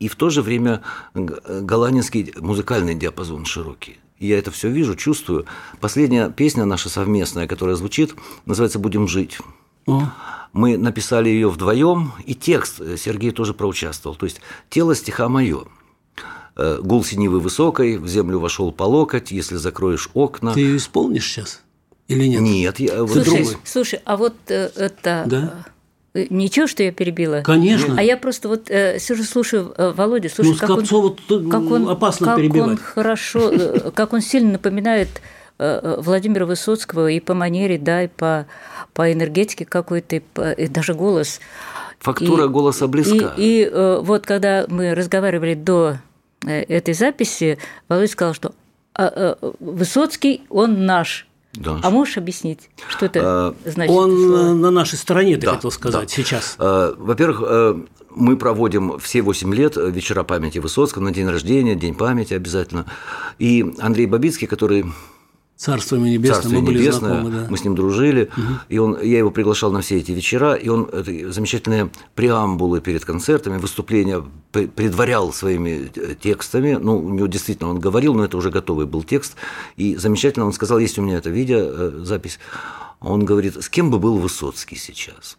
и в то же время голландский музыкальный диапазон широкий. Я это все вижу, чувствую. Последняя песня наша совместная, которая звучит, называется «Будем жить». О. Мы написали ее вдвоем, и текст Сергей тоже проучаствовал. То есть тело стиха мое. Э, гул синевы высокой, в землю вошел по локоть, если закроешь окна. Ты ее исполнишь сейчас? Или нет? Нет, я слушай, слушай, а вот э, это да? Э, ничего, что я перебила? Конечно. А я просто вот э, сижу, слушаю э, Володю, слушаю, ну, как, он, как он опасно как перебивать. он хорошо, э, как он сильно напоминает э, Владимира Высоцкого и по манере, да, и по, по энергетике какой-то, и, по, и даже голос. Фактура и, голоса близка. И, и э, вот когда мы разговаривали до этой записи, Володя сказал, что э, э, Высоцкий, он наш. Да. А можешь объяснить, что это а, значит? Он это на нашей стороне, ты да, хотел сказать, да. сейчас. А, во-первых, э, мы проводим все 8 лет вечера памяти Высоцкого на день рождения, день памяти обязательно. И Андрей Бабицкий, который Царство ему небесное, Царство мы были небесное, знакомы, да. Мы с ним дружили, угу. и он, я его приглашал на все эти вечера, и он это, замечательные преамбулы перед концертами, выступления предварял своими э, текстами. Ну, у него действительно он говорил, но это уже готовый был текст. И замечательно он сказал, есть у меня это видео, э, запись, он говорит, с кем бы был Высоцкий сейчас?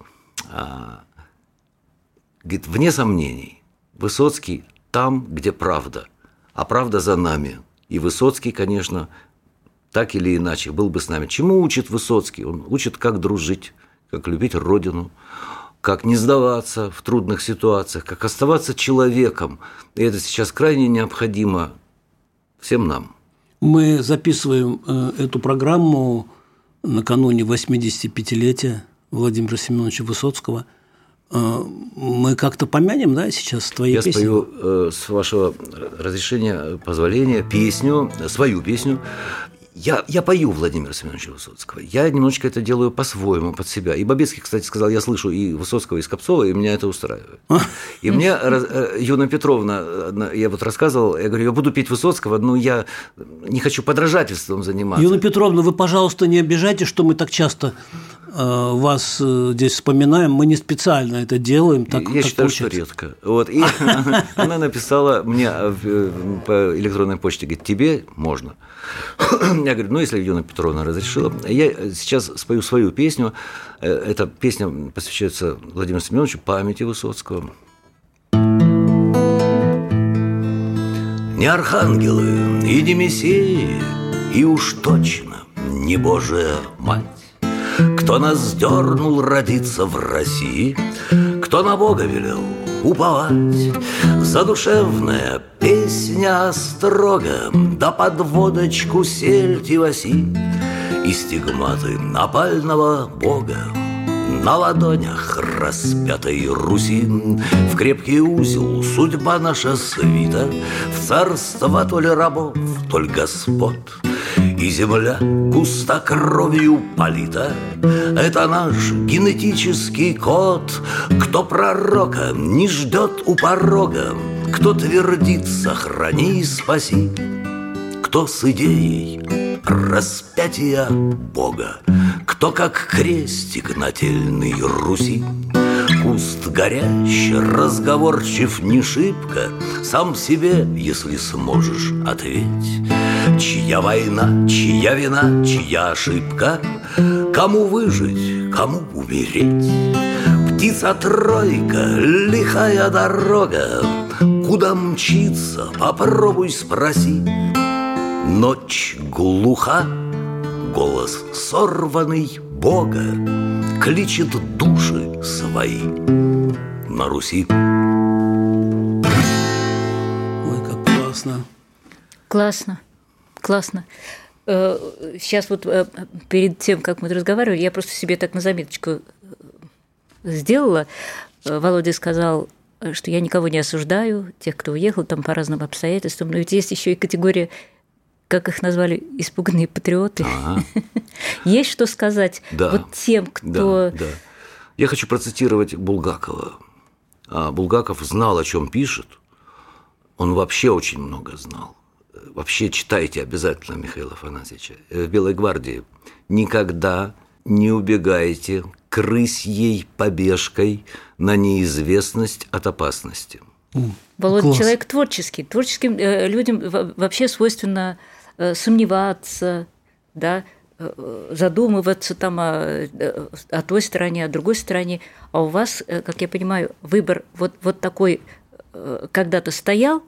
А, говорит, вне сомнений, Высоцкий там, где правда, а правда за нами. И Высоцкий, конечно, так или иначе был бы с нами. Чему учит Высоцкий? Он учит, как дружить, как любить Родину, как не сдаваться в трудных ситуациях, как оставаться человеком. И это сейчас крайне необходимо всем нам. Мы записываем э, эту программу накануне 85-летия Владимира Семеновича Высоцкого. Э, мы как-то помянем, да, сейчас твои Я песни? Я спою, э, с вашего разрешения, позволения, песню, свою песню я, я пою Владимира Семеновича Высоцкого. Я немножечко это делаю по-своему, под себя. И Бабецкий, кстати, сказал, я слышу и Высоцкого, и Скопцова, и меня это устраивает. И мне э, Юна Петровна, я вот рассказывал, я говорю, я буду петь Высоцкого, но я не хочу подражательством заниматься. Юна Петровна, вы, пожалуйста, не обижайте, что мы так часто вас э, здесь вспоминаем. Мы не специально это делаем. Так, я так считаю, получается. что редко. Вот. И она написала мне по электронной почте, говорит, тебе можно. Я говорю, ну, если Юна Петровна разрешила. Я сейчас спою свою песню. Э, эта песня посвящается Владимиру Семеновичу, памяти Высоцкого. Не архангелы и не мессии, и уж точно не Божия Мать. Кто нас дернул родиться в России, кто на Бога велел уповать. Задушевная песня строго, да под водочку сельти васи И стигматы напального бога на ладонях распятой Руси В крепкий узел судьба наша свита В царство то ли рабов, то ли господ. И земля густо кровью полита Это наш генетический код. Кто пророка не ждет у порога Кто твердит «сохрани и спаси» Кто с идеей распятия Бога? Кто как крестик нательный Руси? Куст горящий, разговорчив не шибко Сам себе, если сможешь, ответь. Чья война, чья вина, чья ошибка? Кому выжить, кому умереть? Птица-тройка, лихая дорога. Куда мчиться, попробуй спроси Ночь глуха, голос сорванный Бога Кличет души свои на Руси. Ой, как классно. Классно классно. Сейчас э, вот э, перед тем, как мы разговаривали, я просто себе так на заметочку э, сделала. Володя сказал, что я никого не осуждаю, тех, кто уехал там по разным обстоятельствам, но ведь есть еще и категория как их назвали, испуганные патриоты. Ага. Есть что сказать да, вот тем, кто... Да, да. Я хочу процитировать Булгакова. А Булгаков знал, о чем пишет. Он вообще очень много знал. вообще читайте обязательно Михаила Афанасьевича, в Белой гвардии, никогда не убегайте крысьей побежкой на неизвестность от опасности. Володя Класс. человек творческий. Творческим э, людям вообще свойственно э, сомневаться, да, э, задумываться там о, о той стороне, о другой стороне. А у вас, как я понимаю, выбор вот, вот такой когда-то стоял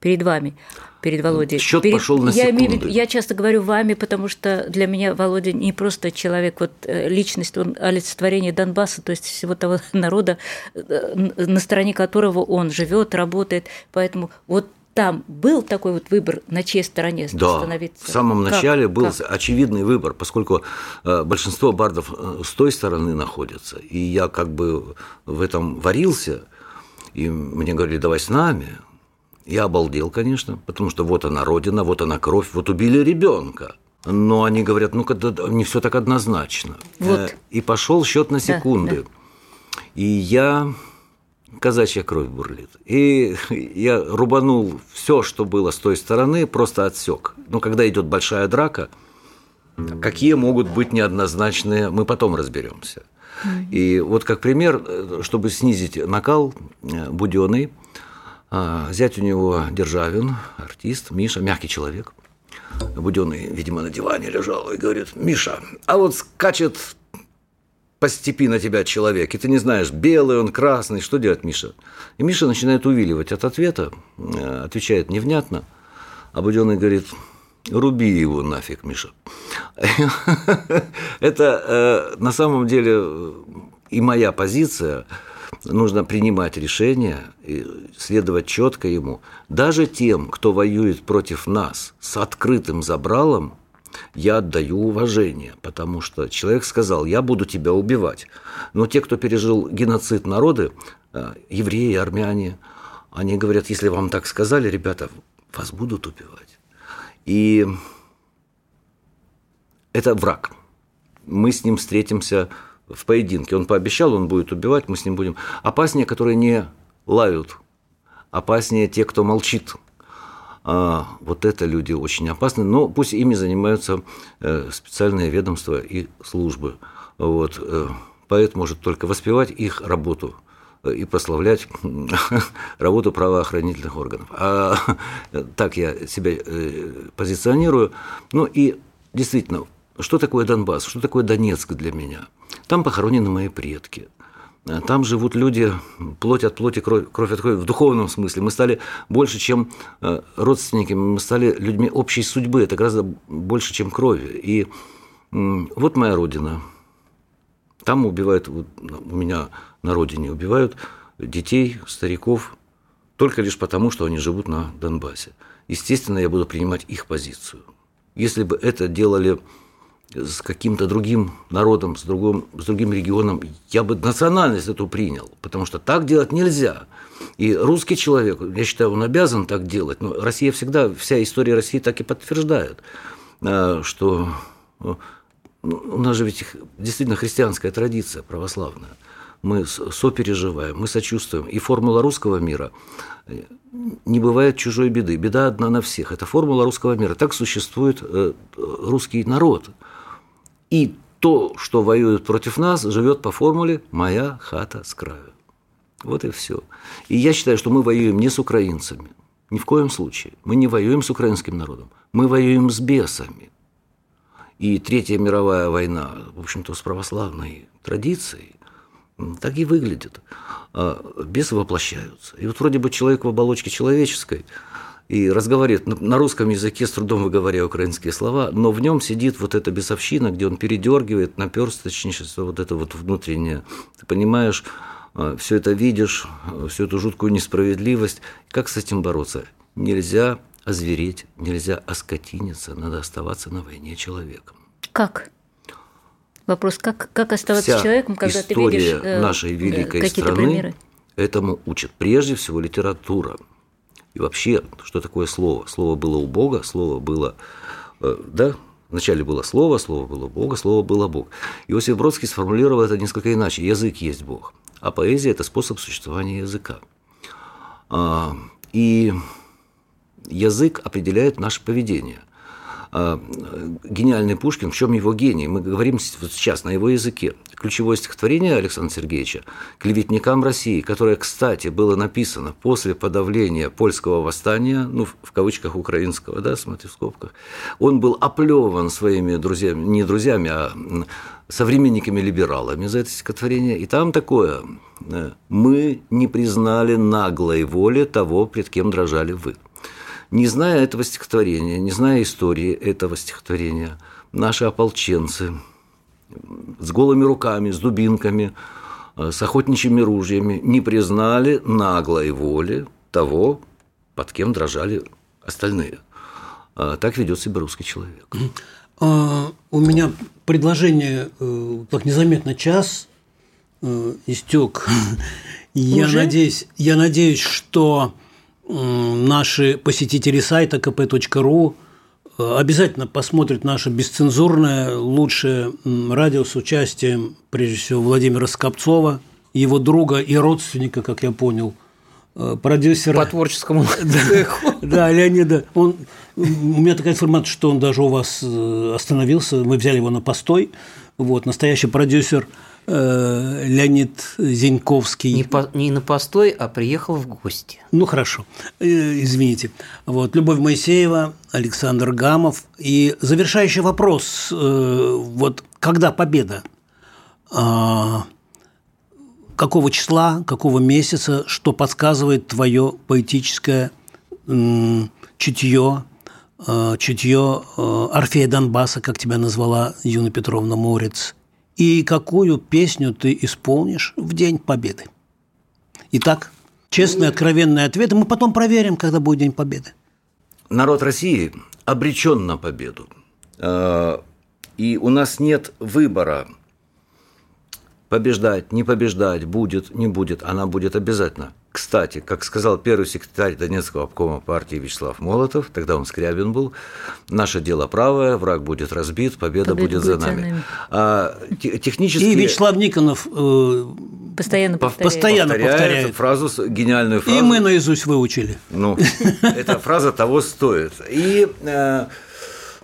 перед вами – перед Володей. Счет перед... пошел на я, секунды. я часто говорю вами, потому что для меня Володя не просто человек, вот э, личность, он олицетворение Донбасса, то есть всего того народа, э, на стороне которого он живет, работает. Поэтому вот там был такой вот выбор, на чьей стороне да, становиться? в самом как? начале был как? очевидный выбор, поскольку э, большинство бардов с той стороны находятся, и я как бы в этом варился, и мне говорили, давай с нами, я обалдел, конечно, потому что вот она родина, вот она кровь, вот убили ребенка. Но они говорят, ну-ка, не все так однозначно. Вот. Э, и пошел счет на секунды. Да, да. И я казачья кровь бурлит. И я рубанул все, что было с той стороны, просто отсек. Но когда идет большая драка, какие могут быть неоднозначные, мы потом разберемся. И вот как пример, э, чтобы снизить накал, э, Буденный – а, зять у него Державин, артист, Миша, мягкий человек. Буденный, видимо, на диване лежал и говорит, Миша, а вот скачет по степи на тебя человек, и ты не знаешь, белый он, красный, что делать, Миша? И Миша начинает увиливать от ответа, э, отвечает невнятно, а Буденный говорит, руби его нафиг, Миша. Это э, на самом деле и моя позиция – нужно принимать решения и следовать четко ему. Даже тем, кто воюет против нас с открытым забралом, я отдаю уважение, потому что человек сказал, я буду тебя убивать. Но те, кто пережил геноцид народы, э, евреи, армяне, они говорят, если вам так сказали, ребята, вас будут убивать. И это враг. Мы с ним встретимся в поединке. Он пообещал, он будет убивать, мы с ним будем. Опаснее, которые не лают, опаснее те, кто молчит. А, вот это люди очень опасны, но пусть ими занимаются э, специальные ведомства и службы. Вот. Э, поэт может только воспевать их работу э, и прославлять работу правоохранительных органов. А так я себя позиционирую. Ну и действительно, что такое Донбасс, что такое Донецк для меня? Там похоронены мои предки. Там живут люди, плоть от плоти, кровь, кровь от крови, в духовном смысле. Мы стали больше, чем э, родственники, мы стали людьми общей судьбы, это гораздо больше, чем крови. И вот моя родина. Там убивают, вот у меня на родине убивают детей, стариков, только лишь потому, что они живут на Донбассе. Естественно, я буду принимать их позицию. Если бы это делали с каким-то другим народом, с другим, с другим регионом, я бы национальность эту принял, потому что так делать нельзя. И русский человек, я считаю, он обязан так делать. Но Россия всегда, вся история России так и подтверждает, э, что ну, у нас же ведь действительно христианская традиция православная. Мы сопереживаем, мы сочувствуем. И формула русского мира э, не бывает чужой беды. Беда одна на всех. Это формула русского мира. Так существует э, русский народ. И то, что воюет против нас, живет по формуле «моя хата с краю». Вот и все. И я считаю, что мы воюем не с украинцами. Ни в коем случае. Мы не воюем с украинским народом. Мы воюем с бесами. И Третья мировая война, в общем-то, с православной традицией, так и выглядит. А бесы воплощаются. И вот вроде бы человек в оболочке человеческой – и разговаривает на русском языке, с трудом выговаривая украинские слова, но в нем сидит вот эта бесовщина, где он передергивает наперсточничество, вот это вот внутреннее. Ты понимаешь, э, все это видишь, э, всю эту жуткую несправедливость. Как с этим бороться? Нельзя озвереть, нельзя оскотиниться, надо оставаться на войне человеком. Как? Вопрос, как, как оставаться Вся человеком, когда ты видишь э, нашей великой страны примеры? этому учат. Прежде всего литература. И вообще, что такое слово? Слово было у Бога, слово было, э, да, Вначале было слово, слово было Бога, слово было Бог. Иосиф Бродский сформулировал это несколько иначе. Язык есть Бог, а поэзия – это способ существования языка. А, и язык определяет наше поведение. А, гениальный Пушкин, в чем его гений? Мы говорим вот сейчас на его языке. Ключевое стихотворение Александра Сергеевича «Клеветникам России», которое, кстати, было написано после подавления польского восстания, ну, в кавычках украинского, да, смотри, в скобках, он был оплеван своими друзьями, не друзьями, а современниками-либералами за это стихотворение. И там такое э, «Мы не признали наглой воли того, пред кем дрожали вы». Не зная этого стихотворения, не зная истории этого стихотворения, наши ополченцы с голыми руками, с дубинками, э, с охотничьими ружьями не признали наглой воли того, под кем дрожали остальные. А так ведет себя русский человек. А, у меня предложение, э, как незаметно час э, истек. Я надеюсь, я надеюсь, что наши посетители сайта kp.ru э, обязательно посмотрят наше бесцензурное лучшее радио с участием, прежде всего, Владимира Скопцова, его друга и родственника, как я понял, э, продюсера. По творческому цеху. Да, Леонида. Он, у меня такая информация, что он даже у вас э, остановился, мы взяли его на постой. Вот, настоящий продюсер – Э, Леонид Зиньковский. Не, по, не на постой, а приехал в гости. Ну, хорошо, э, извините. Вот, Любовь Моисеева, Александр Гамов. И завершающий вопрос. Э, вот когда победа? А, какого числа, какого месяца, что подсказывает твое поэтическое чутье, чутье Орфея Донбасса, как тебя назвала Юна Петровна Морец – и какую песню ты исполнишь в День Победы. Итак, честный, откровенный ответ, мы потом проверим, когда будет День Победы. Народ России обречен на победу. А, и у нас нет выбора побеждать, не побеждать, будет, не будет, она будет обязательно. Кстати, как сказал первый секретарь Донецкого обкома партии Вячеслав Молотов, тогда он Скрябин был, наше дело правое, враг будет разбит, победа, победа будет, будет за нами. нами. А, технически... И Вячеслав Никонов э, постоянно, повторяет. постоянно повторяет, повторяет фразу, гениальную фразу. И мы наизусть выучили. Ну, эта фраза того стоит. И э,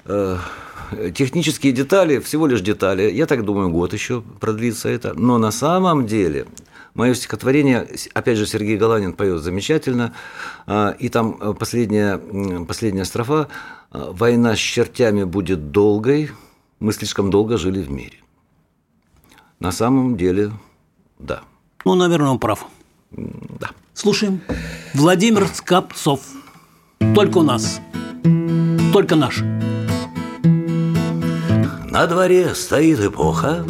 э, технические детали, всего лишь детали, я так думаю, год еще продлится это, но на самом деле Мое стихотворение, опять же, Сергей Галанин поет замечательно, а, и там э, последняя, последняя строфа а, «Война с чертями будет долгой, мы слишком долго жили в мире». На самом деле, да. Ну, наверное, он прав. Да. Слушаем. Владимир Скопцов. Только у нас. Только наш. На дворе стоит эпоха,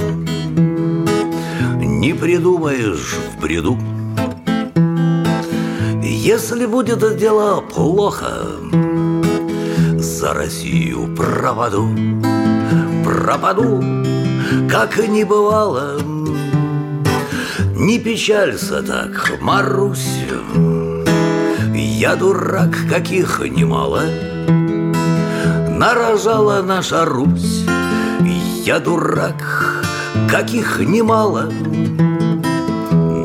не придумаешь в бреду. Если будет дело плохо, за Россию пропаду, пропаду, как и не бывало. Не печалься так, Марусь, я дурак, каких немало. Нарожала наша Русь, я дурак, каких немало.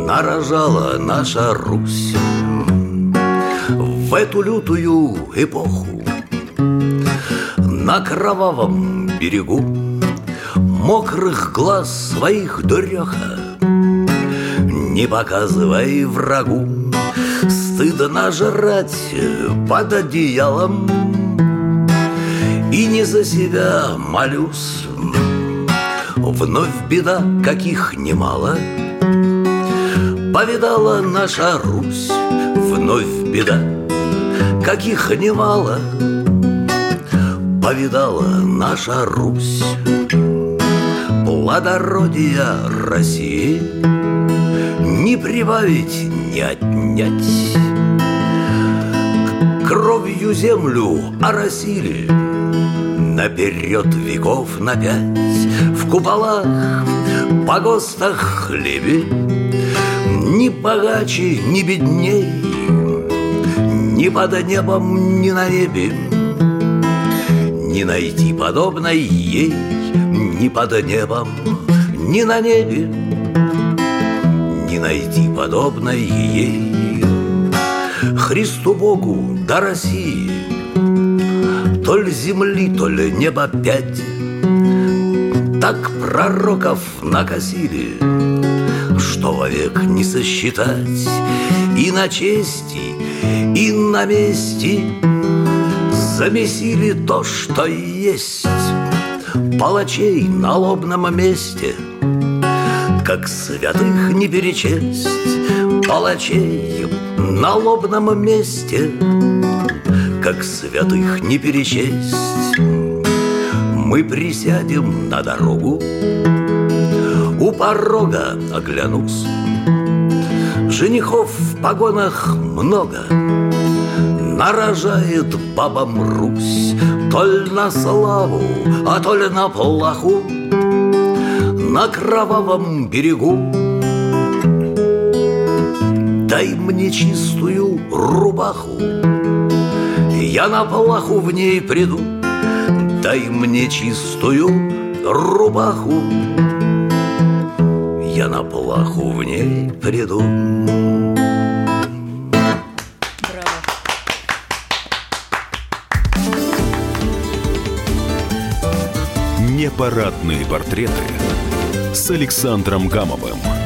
Нарожала наша Русь В эту лютую эпоху. На кровавом берегу Мокрых глаз своих дуреха Не показывай врагу. Стыдно жрать под одеялом И не за себя молюсь Вновь беда, каких немало. Повидала наша Русь Вновь беда, каких немало. Повидала наша Русь Плодородия России. Не прибавить, не отнять. Кровью землю оросили Наперед веков на пять В куполах, погостах хлебе. Ни богаче, ни бедней Ни под небом, ни на небе. Не найти подобной ей Ни под небом, ни на небе. Не найти подобной ей. Христу Богу до России То ли земли, то ли небо пять Так пророков накосили Что вовек не сосчитать И на чести, и на мести. Замесили то, что есть Палачей на лобном месте. Как святых не перечесть Палачей на лобном месте. Как святых не перечесть Мы присядем на дорогу. У порога оглянусь. Женихов в погонах много. Нарожает бабам Русь. Ли на славу, а то ли на плаху. На кровавом берегу. Дай мне чистую рубаху. Я на плаху в ней приду Дай мне чистую рубаху. Я на плаху в ней приду. Непарадные портреты с Александром Гамовым.